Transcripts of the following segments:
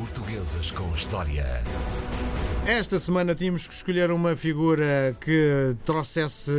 Portuguesas com História. Esta semana tínhamos que escolher uma figura que trouxesse,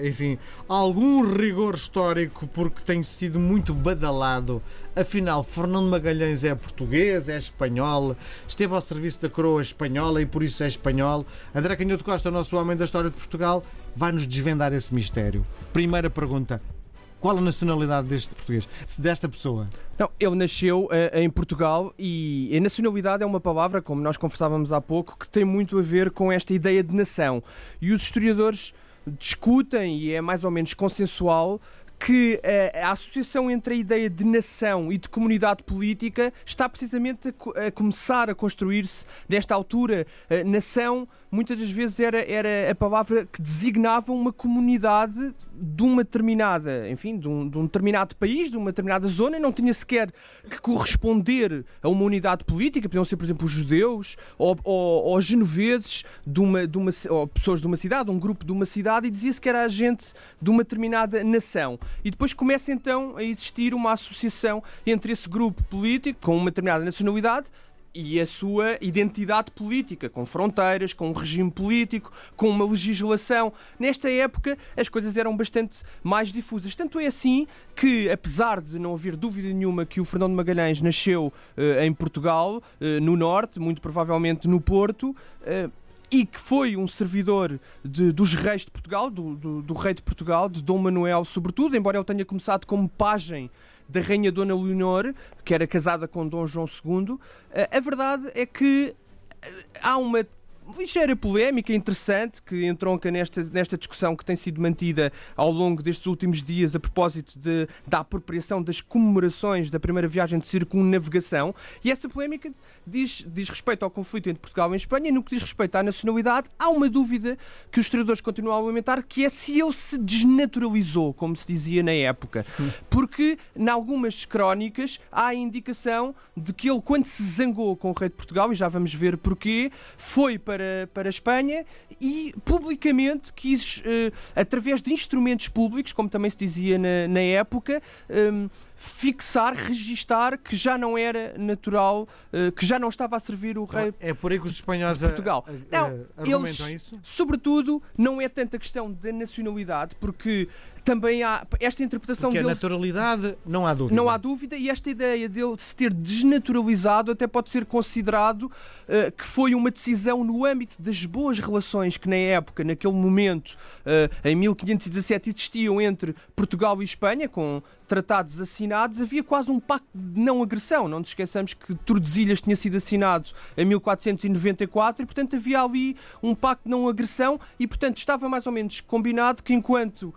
enfim, algum rigor histórico, porque tem sido muito badalado. Afinal, Fernando Magalhães é português, é espanhol, esteve ao serviço da coroa espanhola e por isso é espanhol. André Canhoto Costa, nosso homem da história de Portugal, vai nos desvendar esse mistério. Primeira pergunta: qual a nacionalidade deste português, desta pessoa? Não, ele nasceu uh, em Portugal e a nacionalidade é uma palavra, como nós conversávamos há pouco, que tem muito a ver com esta ideia de nação. E os historiadores discutem, e é mais ou menos consensual, que uh, a associação entre a ideia de nação e de comunidade política está precisamente a, a começar a construir-se nesta altura. Uh, nação muitas das vezes era, era a palavra que designava uma comunidade de uma determinada, enfim, de um, de um determinado país, de uma determinada zona, e não tinha sequer que corresponder a uma unidade política, podiam ser, por exemplo, os judeus ou, ou, ou genoveses de uma, de uma, ou pessoas de uma cidade, um grupo de uma cidade, e dizia-se que era agente de uma determinada nação. E depois começa então a existir uma associação entre esse grupo político com uma determinada nacionalidade e a sua identidade política, com fronteiras, com um regime político, com uma legislação. Nesta época as coisas eram bastante mais difusas. Tanto é assim que, apesar de não haver dúvida nenhuma que o Fernando Magalhães nasceu uh, em Portugal, uh, no Norte, muito provavelmente no Porto, uh, e que foi um servidor de, dos reis de Portugal, do, do, do, rei de Portugal, de Dom Manuel, sobretudo, embora ele tenha começado como pajem da rainha Dona Leonor, que era casada com Dom João II. Eh, a verdade é que eh, há uma ligeira polémica interessante que entronca nesta, nesta discussão que tem sido mantida ao longo destes últimos dias a propósito de, da apropriação das comemorações da primeira viagem de circunnavegação. E essa polémica diz, diz respeito ao conflito entre Portugal e Espanha. E no que diz respeito à nacionalidade há uma dúvida que os historiadores continuam a alimentar que é se ele se desnaturalizou, como se dizia na época. Porque em algumas crónicas há a indicação de que ele quando se zangou com o rei de Portugal e já vamos ver porquê, foi para para, para a Espanha e publicamente quis, uh, através de instrumentos públicos, como também se dizia na, na época, um, fixar, registar que já não era natural, uh, que já não estava a servir o rei. É por aí que os espanhóis de Portugal. A, a, a, não, eles, isso? Sobretudo, não é tanta questão da nacionalidade, porque também há esta interpretação Porque dele. a naturalidade, não há dúvida. Não há dúvida, e esta ideia dele se ter desnaturalizado até pode ser considerado uh, que foi uma decisão no âmbito das boas relações que na época, naquele momento, uh, em 1517, existiam entre Portugal e Espanha, com tratados assinados, havia quase um pacto de não agressão. Não nos esqueçamos que Tordesilhas tinha sido assinado em 1494 e, portanto, havia ali um pacto de não agressão e, portanto, estava mais ou menos combinado que enquanto uh,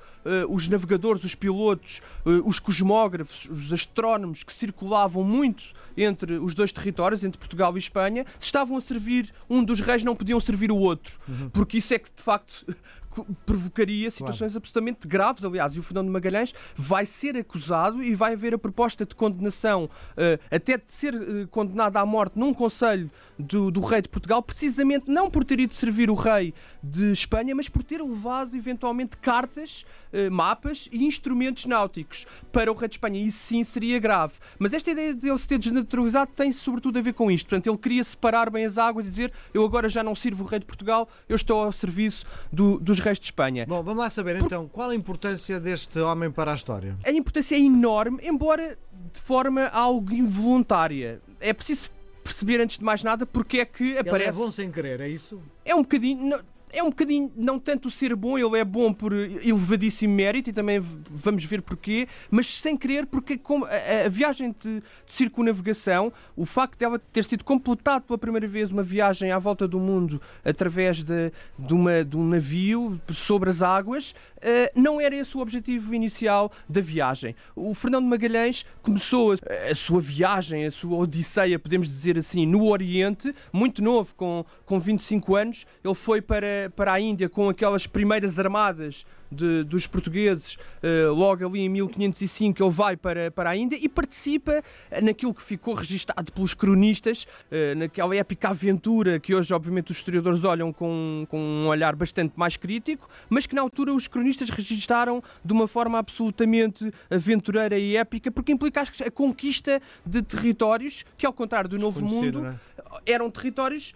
os navegadores, os pilotos, uh, os cosmógrafos, os astrónomos que circulavam muito entre os dois territórios, entre Portugal e Espanha, se estavam a servir um dos reis, não podiam servir o outro. Uhum. Porque isso é que, de facto, provocaria situações claro. absolutamente graves. Aliás, e o Fernando Magalhães vai ser acusado e vai haver a proposta de condenação, uh, até de ser uh, condenado à morte num conselho do, do, rei de Portugal, precisamente não por ter ido servir o rei de Espanha, mas por ter levado eventualmente cartas, uh, mapas e instrumentos náuticos para o rei de Espanha. Isso sim seria grave. Mas esta ideia de ele se ter desnaturalizado tem sobretudo a ver com isto. Portanto, ele queria separar bem as águas e dizer eu agora já não sirvo o rei de Portugal, eu estou ao serviço do, dos reis de Espanha. Bom, vamos lá saber então qual a importância deste homem para a história. A importância é enorme, embora de forma algo involuntária. É preciso perceber antes de mais nada porque é que aparece. Ele é bom sem querer, é isso? É um bocadinho. Não é um bocadinho, não tanto ser bom, ele é bom por elevadíssimo mérito e também vamos ver porquê, mas sem querer, porque a, a viagem de, de, circunavegação, o facto dela ter sido completado pela primeira vez uma viagem à volta do mundo através de, de, uma, de um navio sobre as águas, uh, não era esse o objetivo inicial da viagem. O Fernando Magalhães começou a, a sua viagem, a sua odisseia, podemos dizer assim, no Oriente, muito novo, com, com 25 anos, ele foi para para, para a Índia com aquelas primeiras armadas de, dos portugueses, uh, logo ali em 1505 ele vai para, para a Índia e participa naquilo que ficou registado pelos cronistas, uh, naquela épica aventura que hoje obviamente os historiadores olham com, com um olhar bastante mais crítico, mas que na altura os cronistas registaram de uma forma absolutamente aventureira e épica, porque implica a conquista de territórios que ao contrário do Novo Mundo é? eram territórios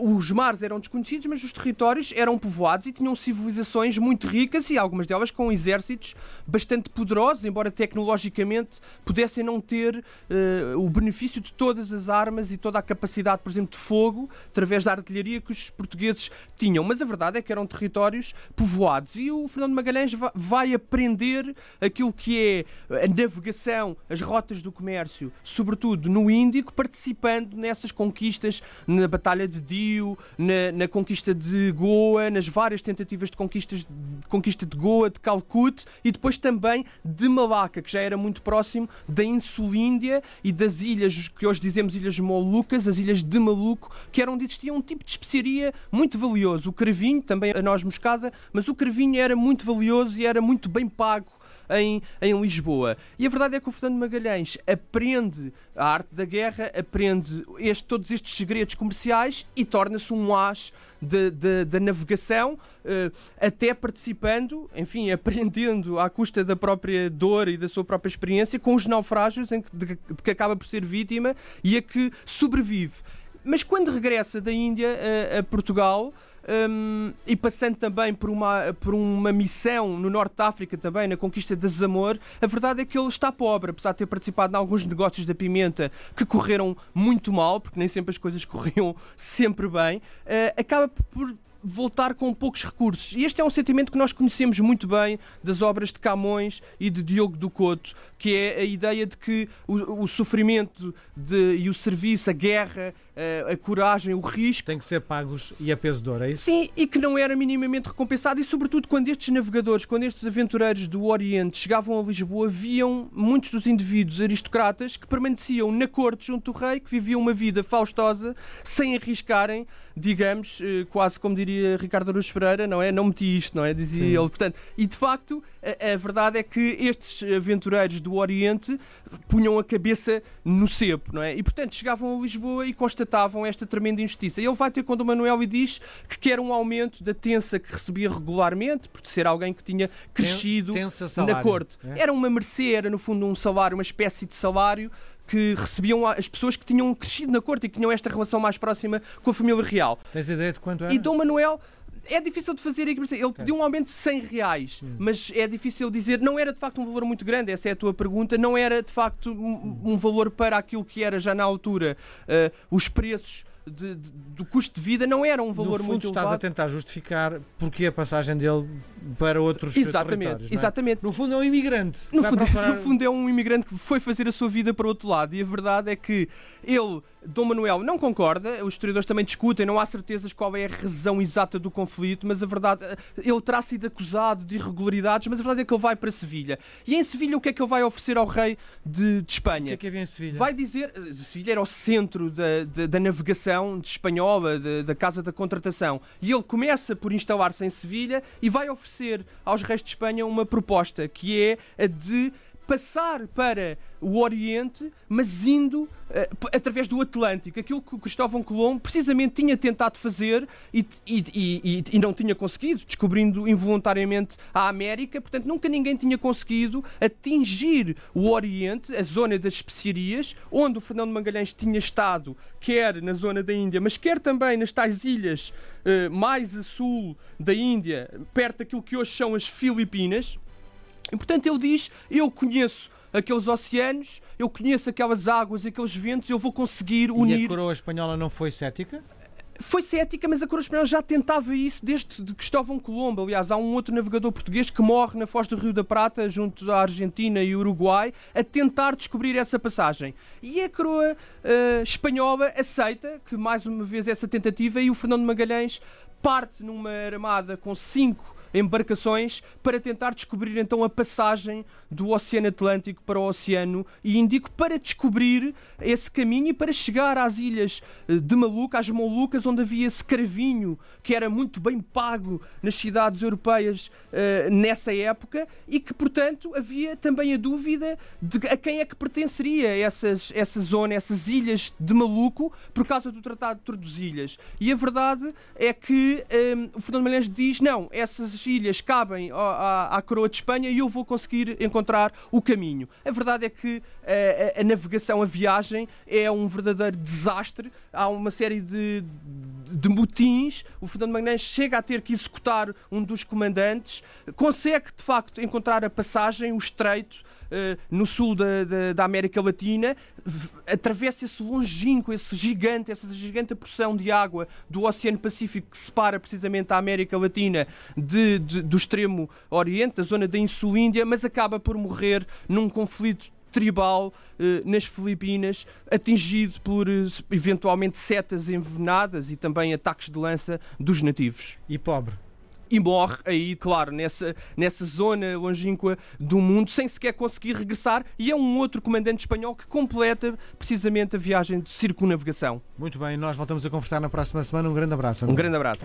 os mares eram desconhecidos, mas os territórios eram povoados e tinham civilizações muito ricas e algumas delas com exércitos bastante poderosos, embora tecnologicamente pudessem não ter uh, o benefício de todas as armas e toda a capacidade, por exemplo, de fogo, através da artilharia que os portugueses tinham. Mas a verdade é que eram territórios povoados e o Fernando Magalhães vai aprender aquilo que é a navegação, as rotas do comércio, sobretudo no Índico, participando nessas conquistas na Batalha de Dio Rio, na, na, conquista de Goa, nas várias tentativas de, conquistas, de conquista de Goa, de Calcute e depois também de Malaca, que já era muito próximo da Insulíndia e das ilhas que hoje dizemos Ilhas Molucas, as ilhas de Maluco, que era onde existia um tipo de especiaria muito valioso. O cravinho, também a noz moscada, mas o cravinho era muito valioso e era muito bem pago em, em Lisboa. E a verdade é que o Fernando Magalhães aprende a arte da guerra, aprende este, todos estes segredos comerciais e torna-se um as da navegação, uh, até participando, enfim, aprendendo à custa da própria dor e da sua própria experiência com os naufrágios em que, de, de que acaba por ser vítima e a que sobrevive. Mas quando regressa da Índia a, a Portugal, um, e passando também por uma, por uma missão no Norte de África também, na conquista de Zamor, a verdade é que ele está pobre, apesar de ter participado em alguns negócios da pimenta que correram muito mal, porque nem sempre as coisas corriam sempre bem, uh, acaba por voltar com poucos recursos. E este é um sentimento que nós conhecemos muito bem das obras de Camões e de Diogo do Couto, que é a ideia de que o, o sofrimento de, e o serviço, a guerra, a, a, coragem, o risco. Tem que ser pagos e a peso de ouro, é isso? Sim, e que não era minimamente recompensado. E, sobretudo, quando estes navegadores, quando estes aventureiros do Oriente chegavam a Lisboa, viam muitos dos indivíduos aristocratas que permaneciam na corte junto do rei, que viviam uma vida faustosa, sem arriscarem, digamos, eh, quase como diria Ricardo Aruz Pereira, não é? Não meti isto, não é? Dizia Sim. ele. Portanto, e de facto, a, a verdade é que estes aventureiros do Oriente punham a cabeça no cepo, não é? E, portanto, chegavam a Lisboa e constatavam constatavam esta tremenda injustiça. Ele vai ter com o Manuel e diz que quer um aumento da tensa que recebia regularmente, por ser alguém que tinha crescido na corte. É? Era uma mercê, era no fundo um salário, uma espécie de salário que recebiam as pessoas que tinham crescido na corte e que tinham esta relação mais próxima com a família real. Tens ideia de quanto era? E Dom Manuel é difícil de fazer. Ele pediu um aumento de 100 reais, hum. mas é difícil dizer. Não era de facto um valor muito grande, essa é a tua pergunta. Não era de facto um, um valor para aquilo que era já na altura uh, os preços de, de, do custo de vida não era um valor no fundo, muito estás elevado. a tentar justificar porque a passagem dele para outros exatamente. É? Exatamente. No fundo é um imigrante. No fundo, procurar... no fundo, é um imigrante que foi fazer a sua vida para outro lado. E a verdade é que ele, Dom Manuel, não concorda. Os historiadores também discutem, não há certezas qual é a razão exata do conflito, mas a verdade, ele terá sido acusado de irregularidades, mas a verdade é que ele vai para Sevilha. E em Sevilha o que é que ele vai oferecer ao rei de, de Espanha? O que é que havia em Sevilha? Vai dizer, Sevilha era o centro da, da, da navegação de espanhola, da, da Casa da Contratação. E ele começa por instalar-se em Sevilha e vai oferecer aos reis de Espanha uma proposta que é a de passar para o Oriente, mas indo uh, através do Atlântico. Aquilo que Cristóvão Colombo precisamente tinha tentado fazer e, e, e, e, não tinha conseguido, descobrindo involuntariamente a América. Portanto, nunca ninguém tinha conseguido atingir o Oriente, a zona das especiarias, onde o Fernando Magalhães tinha estado, quer na zona da Índia, mas quer também nas tais ilhas uh, mais a sul da Índia, perto daquilo que hoje são as Filipinas. E portanto ele diz: Eu conheço aqueles oceanos, eu conheço aquelas águas, aqueles ventos, eu vou conseguir unir. E a coroa espanhola não foi cética? Foi cética, mas a coroa espanhola já tentava isso desde de Cristóvão Colombo. Aliás, há um outro navegador português que morre na foz do Rio da Prata, junto à Argentina e Uruguai, a tentar descobrir essa passagem. E a coroa uh, espanhola aceita que, mais uma vez, essa tentativa e o Fernando Magalhães parte numa armada com cinco embarcações para tentar descobrir então a passagem do Oceano Atlântico para o Oceano Índico para descobrir esse caminho e para chegar às ilhas eh, de Maluca, às Molucas, onde havia escravinho que era muito bem pago nas cidades europeias uh, nessa época e que, portanto, havia também a dúvida de a quem é que pertenceria essas, essa zona, essas ilhas de Maluco, por causa do Tratado de Tordesilhas. E a verdade é que um, o Fernando Magalhães diz: não, essas ilhas cabem à, à, coroa de Espanha e eu vou conseguir encontrar o caminho. A verdade é que a, a, a navegação, a viagem, é um verdadeiro desastre. Há uma série de, de motins. O Fernando Magalhães chega a ter que executar um dos comandantes, consegue de facto encontrar a passagem, o estreito. Uh, no sul da, da, da, América Latina, atravessa esse longínquo, esse gigante, essa gigante porção de água do Oceano Pacífico que separa precisamente a América Latina de, de, do extremo Oriente, da zona da Insulíndia, mas acaba por morrer num conflito tribal eh, nas Filipinas, atingido por eh, eventualmente setas envenenadas e também ataques de lança dos nativos. E pobre e morre aí, claro, nessa, nessa zona longínqua do mundo, sem sequer conseguir regressar. E é um outro comandante espanhol que completa precisamente a viagem de circunnavegação. Muito bem, nós voltamos a conversar na próxima semana. Um grande abraço. Um grande abraço.